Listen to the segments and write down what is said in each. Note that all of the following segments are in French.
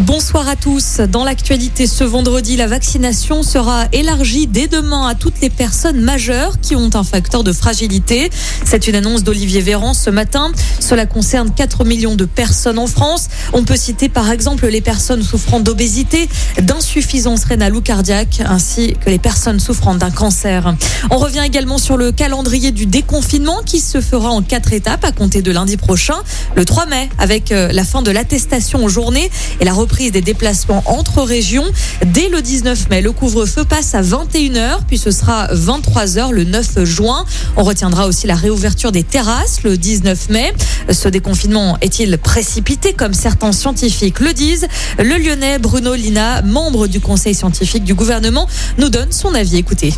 Bonsoir à tous. Dans l'actualité ce vendredi, la vaccination sera élargie dès demain à toutes les personnes majeures qui ont un facteur de fragilité. C'est une annonce d'Olivier Véran ce matin. Cela concerne 4 millions de personnes en France. On peut citer par exemple les personnes souffrant d'obésité, d'insuffisance rénale ou cardiaque, ainsi que les personnes souffrant d'un cancer. On revient également sur le calendrier du déconfinement qui se fera en quatre étapes à compter de lundi prochain, le 3 mai, avec euh, la fin de l'attestation aux journées et la reprise des déplacements entre régions. Dès le 19 mai, le couvre-feu passe à 21h, puis ce sera 23h le 9 juin. On retiendra aussi la réouverture des terrasses le 19 mai. Ce déconfinement est-il précipité comme certains scientifiques le disent? Le lyonnais Bruno Lina, membre du conseil scientifique du gouvernement, nous donne son avis. Écoutez.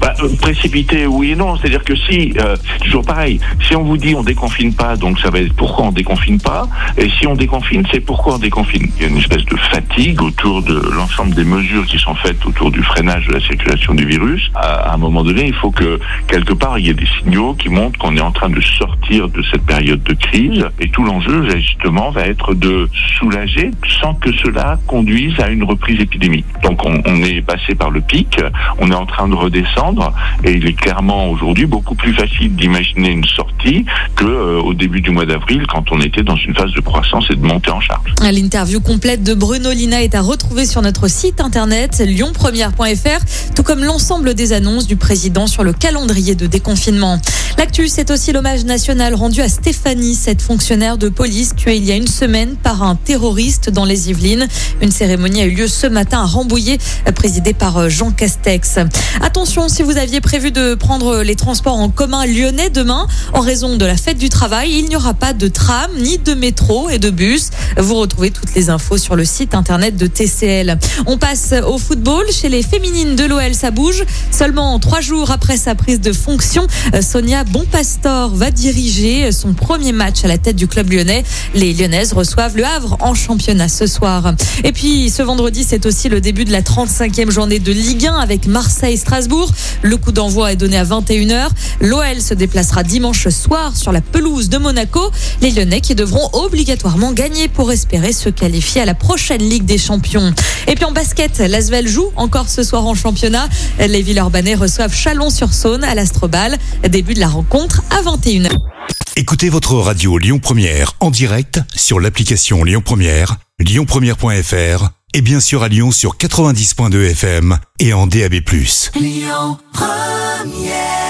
Bah, euh, précipité, oui et non. C'est-à-dire que si, euh, toujours pareil. Si on vous dit on déconfine pas, donc ça va être pourquoi on déconfine pas. Et si on déconfine, c'est pourquoi on déconfine. Il y a une espèce de fatigue autour de l'ensemble des mesures qui sont faites autour du freinage de la circulation du virus. À, un moment donné, il faut que quelque part il y ait des signaux qui montrent qu'on est en train de sortir de cette période de crise. Et tout l'enjeu, justement, va être de soulager sans que cela conduise à une reprise épidémique. Donc on, est passé par le pic, on est en train de redescendre, et il est clairement aujourd'hui beaucoup plus facile d'imaginer une sortie que euh, au début du mois d'avril, quand on était dans une phase de croissance et de montée en charge. L'interview complète de Bruno Lina est à retrouver sur notre site internet lyonpremière.fr, tout comme l'ensemble des annonces du président sur le calendrier de déconfinement. L'actu, c'est aussi l'hommage national rendu à Stéphanie, cette fonctionnaire de police tuée il y a une semaine par un terroriste dans les Yvelines. Une cérémonie a eu lieu ce matin à Rambouillet, présidée par Jean Castex. Attention, si vous aviez prévu de prendre les transports en commun lyonnais demain, en raison de la fête du travail, il n'y aura pas de tram, ni de métro et de bus. Vous retrouvez toutes les infos sur le site internet de TCL. On passe au football. Chez les féminines de l'OL, ça bouge. Seulement trois jours après sa prise de fonction, Sonia Bonpastor va diriger son premier match à la tête du club lyonnais. Les Lyonnaises reçoivent le Havre en championnat ce soir. Et puis ce vendredi, c'est aussi le début de la 35e journée de Ligue 1 avec Marseille-Strasbourg. Le coup d'envoi est donné à 21h. L'OL se déplacera dimanche soir sur la pelouse de Monaco. Les Lyonnais qui devront obligatoirement gagner pour espérer se qualifier à la prochaine Ligue des Champions. Et puis en basket, l'Asvel joue encore ce soir en championnat. Les Villeurbanais reçoivent Chalon-sur-Saône à l'Astrobal. Début de la rencontre à 21h. Écoutez votre radio Lyon Première en direct sur l'application Lyon Première, lyonpremière.fr et bien sûr à Lyon sur 90.2 FM et en DAB+. Lyon Première